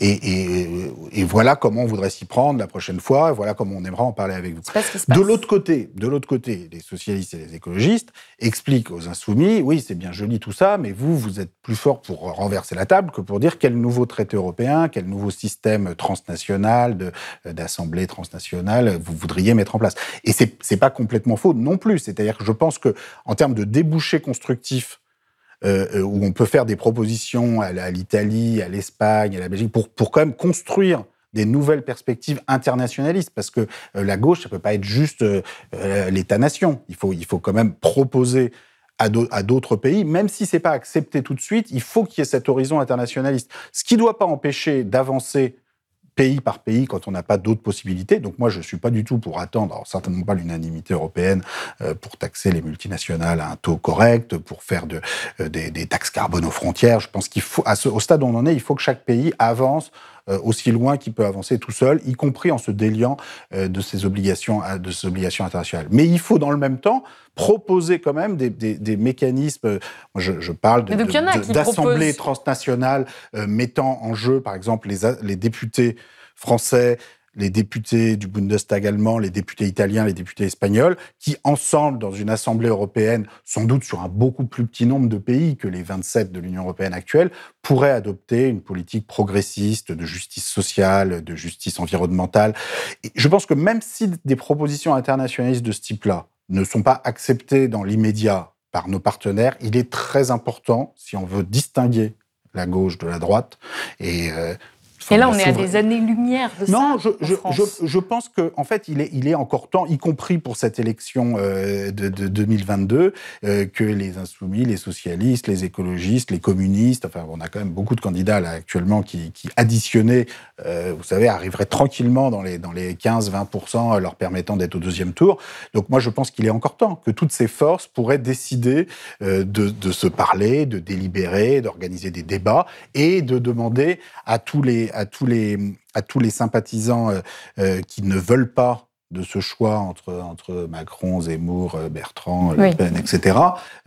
Speaker 2: et, voilà comment on voudrait s'y prendre la prochaine fois. Voilà comment on aimerait en parler avec vous. De l'autre côté, de l'autre côté, les socialistes et les écologistes expliquent aux insoumis, oui, c'est bien joli tout ça, mais vous, vous êtes plus fort pour renverser la table que pour dire quel nouveau traité européen, quel nouveau système transnational d'assemblée transnationale vous voudriez mettre en place. Et c'est pas complètement faux non plus. C'est-à-dire que je pense que en termes de débouchés constructifs euh, euh, où on peut faire des propositions à l'Italie, à l'Espagne, à la Belgique, pour, pour quand même construire des nouvelles perspectives internationalistes, parce que euh, la gauche, ça peut pas être juste l'État-nation. Il faut, il faut quand même proposer à d'autres pays, même si c'est pas accepté tout de suite, il faut qu'il y ait cet horizon internationaliste. Ce qui ne doit pas empêcher d'avancer pays par pays quand on n'a pas d'autres possibilités. Donc moi, je ne suis pas du tout pour attendre, certainement pas l'unanimité européenne, euh, pour taxer les multinationales à un taux correct, pour faire euh, des, taxes carbone aux frontières. Je pense qu'il faut, au stade où on en est, il faut que chaque pays avance aussi loin qu'il peut avancer tout seul, y compris en se déliant de ses obligations, de ses obligations internationales. Mais il faut dans le même temps proposer quand même des, des, des mécanismes. Je, je parle d'assemblées transnationales mettant en jeu, par exemple, les, les députés français, les députés du Bundestag allemand, les députés italiens, les députés espagnols, qui ensemble, dans une Assemblée européenne, sans doute sur un beaucoup plus petit nombre de pays que les 27 de l'Union européenne actuelle, pourraient adopter une politique progressiste de justice sociale, de justice environnementale. Je pense que même si des propositions internationalistes de ce type-là ne sont pas acceptées dans l'immédiat par nos partenaires, il est très important, si on veut distinguer la gauche de la droite, et euh,
Speaker 3: et là, on est à des années-lumière de
Speaker 2: non,
Speaker 3: ça.
Speaker 2: Non, je, je, je, pense qu'en en fait, il est, il est encore temps, y compris pour cette élection euh, de, de, 2022, euh, que les insoumis, les socialistes, les écologistes, les communistes, enfin, on a quand même beaucoup de candidats là actuellement qui, qui additionnés, euh, vous savez, arriveraient tranquillement dans les, dans les 15-20%, leur permettant d'être au deuxième tour. Donc moi, je pense qu'il est encore temps que toutes ces forces pourraient décider de, de se parler, de délibérer, d'organiser des débats et de demander à tous les à tous les, à tous les sympathisants euh, euh, qui ne veulent pas de ce choix entre, entre Macron, Zemmour, euh, Bertrand, Le Pen, etc.,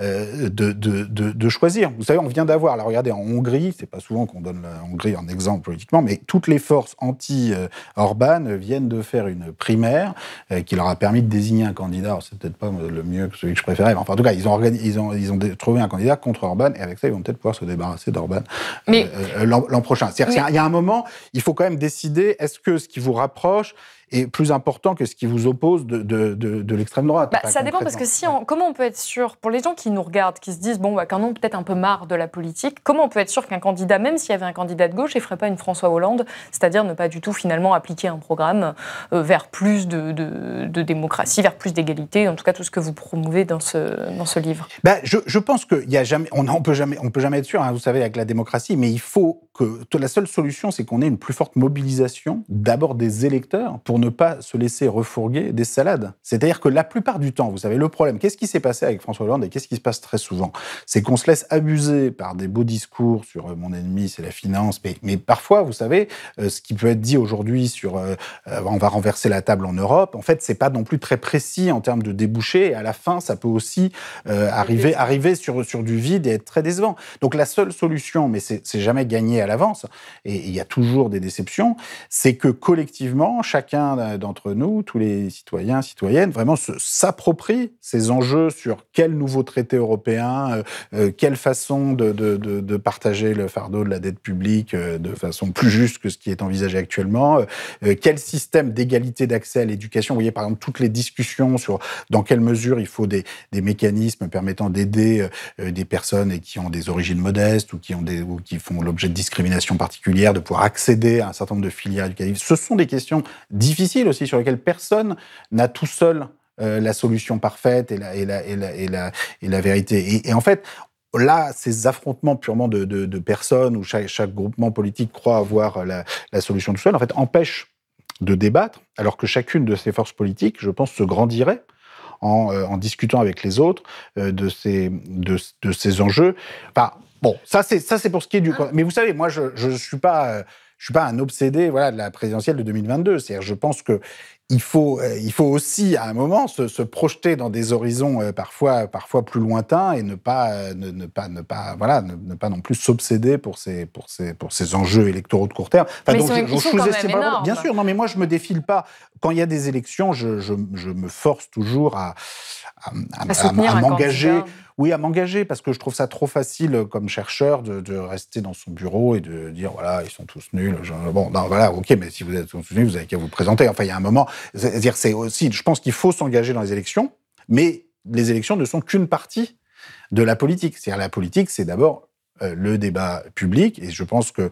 Speaker 2: euh, de, de, de, de, choisir. Vous savez, on vient d'avoir, là regardez, en Hongrie, c'est pas souvent qu'on donne la Hongrie en exemple politiquement, mais toutes les forces anti-Orban viennent de faire une primaire euh, qui leur a permis de désigner un candidat. C'est peut-être pas le mieux que celui que je préférais, mais enfin, en tout cas, ils ont, ils ont, ils ont trouvé un candidat contre Orban, et avec ça, ils vont peut-être pouvoir se débarrasser d'Orban l'an prochain. C'est-à-dire qu'il y a un moment, il faut quand même décider, est-ce que ce qui vous rapproche, est plus important que ce qui vous oppose de, de, de, de l'extrême droite.
Speaker 3: Bah, ça dépend parce que si on, comment on peut être sûr, pour les gens qui nous regardent, qui se disent bon, bah, qu'un ont peut-être un peu marre de la politique, comment on peut être sûr qu'un candidat, même s'il y avait un candidat de gauche, il ferait pas une François Hollande, c'est-à-dire ne pas du tout finalement appliquer un programme euh, vers plus de, de, démocratie, vers plus d'égalité, en tout cas tout ce que vous promouvez dans ce, dans ce livre?
Speaker 2: Bah, je, je pense qu'il y a jamais, on, on peut jamais, on peut jamais être sûr, hein, vous savez, avec la démocratie, mais il faut que la seule solution, c'est qu'on ait une plus forte mobilisation d'abord des électeurs pour ne pas se laisser refourguer des salades. C'est-à-dire que la plupart du temps, vous savez, le problème, qu'est-ce qui s'est passé avec François Hollande et qu'est-ce qui se passe très souvent? C'est qu'on se laisse abuser par des beaux discours sur euh, mon ennemi, c'est la finance, mais, mais, parfois, vous savez, euh, ce qui peut être dit aujourd'hui sur euh, on va renverser la table en Europe, en fait, c'est pas non plus très précis en termes de débouchés et à la fin, ça peut aussi arriver, arriver sur, sur du vide et être très décevant. Donc la seule solution, mais c'est jamais gagné à l'avance, et il y a toujours des déceptions, c'est que collectivement, chacun d'entre nous, tous les citoyens, citoyennes, vraiment s'approprient ces enjeux sur quel nouveau traité européen, euh, euh, quelle façon de, partager le fardeau de la dette publique euh, de façon plus juste que ce qui est envisagé actuellement, quel système d'égalité d'accès à l'éducation. Vous voyez, par exemple, toutes les discussions sur dans quelle mesure il faut des, mécanismes permettant d'aider des personnes qui ont des origines modestes ou qui, ont des, ou qui font l'objet de discrimination particulière, de pouvoir accéder à un certain nombre de filières éducatives. Ce sont des questions difficiles aussi sur lesquelles personne n'a tout seul la solution parfaite et la, et la, et la, et la, et la vérité. Et, en fait, là, ces affrontements purement de, de, personnes où chaque, chaque, groupement politique croit avoir la, la, solution tout seul, en fait, empêche de débattre, alors que chacune de ces forces politiques, je pense, se grandirait en, en discutant avec les autres de, ces, de, de, ces enjeux. Enfin, bon, ça c'est ça c'est pour ce qui est du. Ah. Mais vous savez, moi, je je suis pas je suis pas un obsédé voilà de la présidentielle de 2022. C'est-à-dire, je pense que il faut, euh, il faut aussi à un moment se, se projeter dans des horizons euh, parfois, parfois plus lointains et ne pas, euh, ne, ne pas, ne pas, voilà, ne, pas non plus s'obséder pour ces, pour ces, pour ces enjeux électoraux de court terme.
Speaker 3: Enfin, mais donc, je, je, pas,
Speaker 2: bien sûr, non, mais moi je me défile pas. Quand il y a des élections, je, je, je me force toujours à, à, à, à m'engager oui, à m'engager, parce que je trouve ça trop facile euh, comme chercheur de, rester dans son bureau et de dire voilà, ils sont tous nuls. bon, non, voilà, ok, mais si vous êtes tous nuls, vous avez qu'à vous présenter. Enfin, il y a un moment. C'est-à-dire, c'est aussi, je pense qu'il faut s'engager dans les élections, mais les élections ne sont qu'une partie de la politique. C'est-à-dire, la politique, c'est d'abord euh, le débat public, et je pense que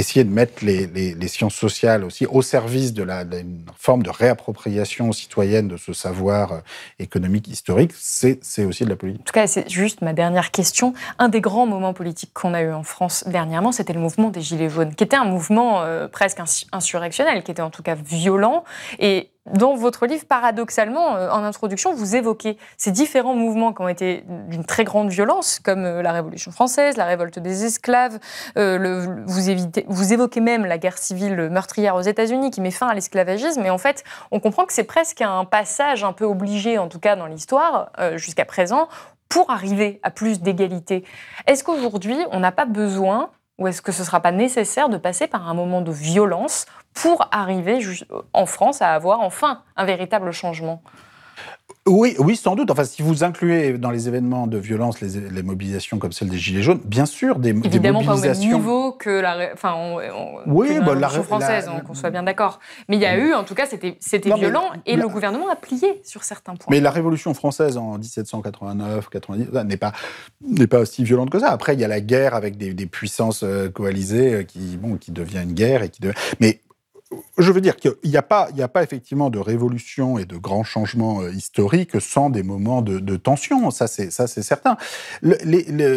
Speaker 2: essayer de mettre les, sciences sociales aussi au service de la d'une forme de réappropriation citoyenne de ce savoir euh, économique historique, c'est aussi de la politique.
Speaker 3: En tout cas, c'est juste ma dernière question. Un des grands moments politiques qu'on a eu en France dernièrement, c'était le mouvement des Gilets jaunes, qui était un mouvement euh, presque insurrectionnel, qui était en tout cas violent et dans votre livre, paradoxalement, euh, en introduction, vous évoquez ces différents mouvements qui ont été d'une très grande violence, comme euh, la Révolution française, la révolte des esclaves. Euh, vous, vous, évoquez même la guerre civile meurtrière aux États-Unis qui met fin à l'esclavagisme. Et en fait, on comprend que c'est presque un passage un peu obligé, en tout cas dans l'histoire, jusqu'à présent, pour arriver à plus d'égalité. Est-ce qu'aujourd'hui, on n'a pas besoin ou est-ce que ce ne sera pas nécessaire de passer par un moment de violence pour arriver en France à avoir enfin un véritable changement
Speaker 2: oui, oui, sans doute. Enfin, si vous incluez dans les événements de violence les, mobilisations comme celle des Gilets jaunes, bien sûr, des,
Speaker 3: Évidemment
Speaker 2: des mobilisations...
Speaker 3: pas au même niveau que la, enfin, oui, bah, la Révolution française, qu'on soit bien d'accord. Mais il y a eu, en tout cas, c'était violent et le gouvernement a plié sur certains points.
Speaker 2: Mais la Révolution française en 1789, 90 n'est pas aussi violente que ça. Après, il y a la guerre avec des, des puissances euh, coalisées euh, qui bon qui devient une guerre et qui devient... mais je veux dire qu'il n'y a, pas, a pas effectivement de révolution et de grands changements euh, historiques sans des moments de, tension, ça c'est certain. Le,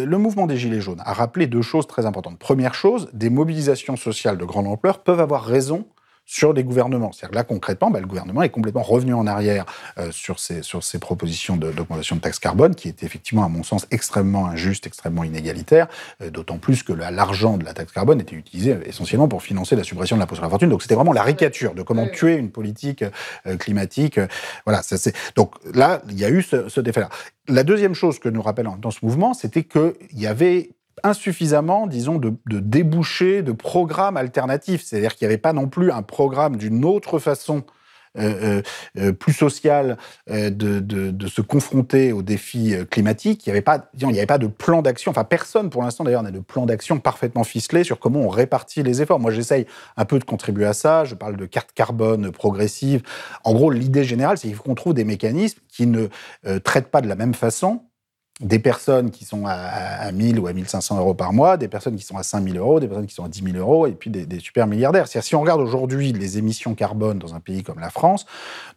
Speaker 2: le, mouvement des Gilets jaunes a rappelé deux choses très importantes. Première chose, des mobilisations sociales de grande ampleur peuvent avoir raison sur des gouvernements. C'est-à-dire là, concrètement, bah, le gouvernement est complètement revenu en arrière euh, sur, ces, sur propositions d'augmentation de, taxes carbone, qui étaient effectivement, à mon sens, extrêmement injustes, extrêmement inégalitaires, euh, d'autant plus que l'argent de la taxe carbone était utilisé euh, essentiellement pour financer la suppression de l'impôt sur la fortune. Donc c'était vraiment la caricature de comment tuer une politique climatique. voilà, ça, donc là, il y a eu ce, ce défait-là. La deuxième chose que nous rappelle dans ce mouvement, c'était qu'il y avait insuffisamment, disons, de, de débouchés, de programmes alternatifs. C'est-à-dire qu'il n'y avait pas non plus un programme d'une autre façon euh, euh, euh plus sociale de, de, se confronter aux défis climatiques. Il n'y avait pas, il n'y avait pas de plan d'action. Enfin, personne pour l'instant d'ailleurs n'a de plan d'action parfaitement ficelé sur comment on répartit les efforts. Moi, j'essaye un peu de contribuer à ça. Je parle de carte carbone progressive. En gros, l'idée générale, c'est qu'il faut qu'on trouve des mécanismes qui ne traitent pas de la même façon des personnes qui sont à, à 1000 ou à 1500 euros par mois, des personnes qui sont à 5000 euros, des personnes qui sont à 10 000 euros, et puis des, des super milliardaires. C'est-à-dire, si on regarde aujourd'hui les émissions carbone dans un pays comme la France,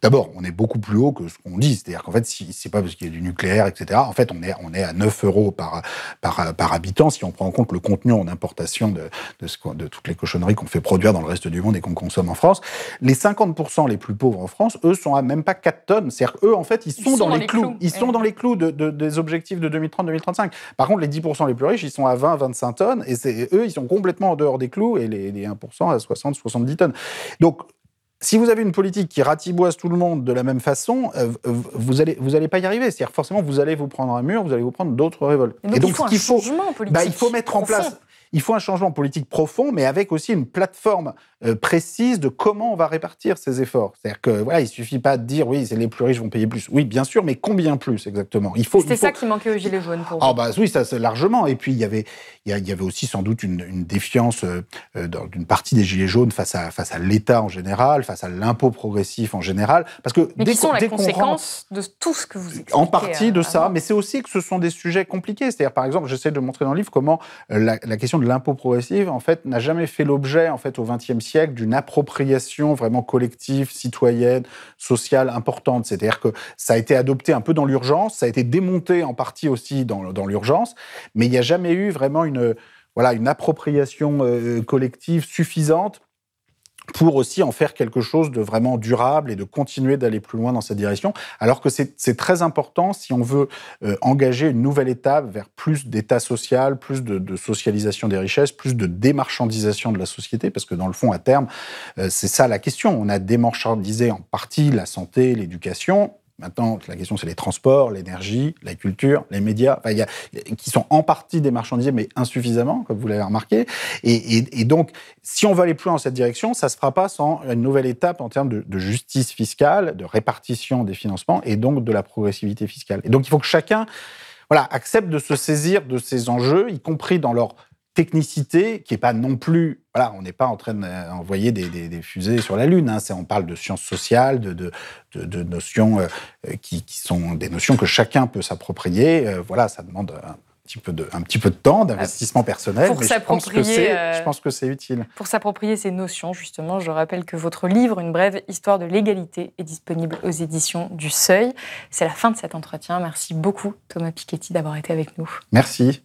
Speaker 2: d'abord, on est beaucoup plus haut que ce qu'on dit. C'est-à-dire qu'en fait, si c'est pas parce qu'il y a du nucléaire, etc. En fait, on est, on est à 9 euros par, par, par habitant si on prend en compte le contenu en importation de, de, ce, de toutes les cochonneries qu'on fait produire dans le reste du monde et qu'on consomme en France. Les 50% les plus pauvres en France, eux, sont à même pas 4 tonnes. C'est-à-dire eux, en fait, ils sont, dans, les clous. Ils sont dans les clous de, des objectifs de 2030-2035. Par contre, les 10% les plus riches, ils sont à 20-25 tonnes, et eux, ils sont complètement en dehors des clous, et les, 1% à 60-70 tonnes. Donc, si vous avez une politique qui ratiboise tout le monde de la même façon, euh, vous n'allez vous allez pas y arriver. C'est-à-dire forcément, vous allez vous prendre un mur, vous allez vous prendre d'autres révoltes.
Speaker 3: Et donc, il faut un changement politique.
Speaker 2: Bah, il faut mettre en place il faut un changement politique profond, mais avec aussi une plateforme euh, précise de comment on va répartir ces efforts. C'est-à-dire que voilà, il suffit pas de dire oui, c'est les plus riches vont payer plus. Oui, bien sûr, mais combien plus exactement?
Speaker 3: Il faut. C'était ça qui manquait aux gilets jaunes pour.
Speaker 2: Ah bah oui, ça c'est largement. Et puis il y avait il y, avait aussi sans doute une, une défiance euh, euh d'une partie des gilets jaunes face à face à l'État en général, face à l'impôt progressif en général, parce que
Speaker 3: mais qui sont la conséquence de tout ce que vous expliquez.
Speaker 2: En partie de ça, mais c'est aussi que ce sont des sujets compliqués. C'est-à-dire par exemple, j'essaie de montrer dans le livre comment la, la question de l'impôt progressif, en fait, n'a jamais fait l'objet, en fait, au XXe siècle, d'une appropriation vraiment collective, citoyenne, sociale importante. C'est-à-dire que ça a été adopté un peu dans l'urgence, ça a été démonté en partie aussi dans, dans l'urgence, mais il n'y a jamais eu vraiment une, voilà, une appropriation euh, collective suffisante pour aussi en faire quelque chose de vraiment durable et de continuer d'aller plus loin dans cette direction. Alors que c'est très important si on veut euh, engager une nouvelle étape vers plus d'état social, plus de, socialisation des richesses, plus de démarchandisation de la société, parce que dans le fond, à terme, euh, c'est ça la question. On a démarchandisé en partie la santé, l'éducation. Maintenant, la question, c'est les transports, l'énergie, la culture, les médias, enfin, y a, qui sont en partie démarchandisés, mais insuffisamment, comme vous l'avez remarqué. Et, et, et, donc, si on veut aller plus loin dans cette direction, ça ne se fera pas sans une nouvelle étape en termes de, de, justice fiscale, de répartition des financements et donc de la progressivité fiscale. Et donc, il faut que chacun voilà, accepte de se saisir de ces enjeux, y compris dans leur technicité qui n'est pas non plus. Voilà, on n'est pas en train d'envoyer des, des, des, fusées sur la Lune. Hein. On parle de sciences sociales, de, de, de, de notions euh, qui, qui, sont des notions que chacun peut s'approprier. Euh, voilà, ça demande un petit peu de, un petit peu de temps, d'investissement personnel.
Speaker 3: Pour
Speaker 2: mais je pense, que
Speaker 3: euh,
Speaker 2: je pense que c'est utile.
Speaker 3: Pour s'approprier ces notions, justement, je rappelle que votre livre, Une brève histoire de l'égalité, est disponible aux éditions du Seuil. C'est la fin de cet entretien. Merci beaucoup, Thomas Piketty, d'avoir été avec nous.
Speaker 2: Merci.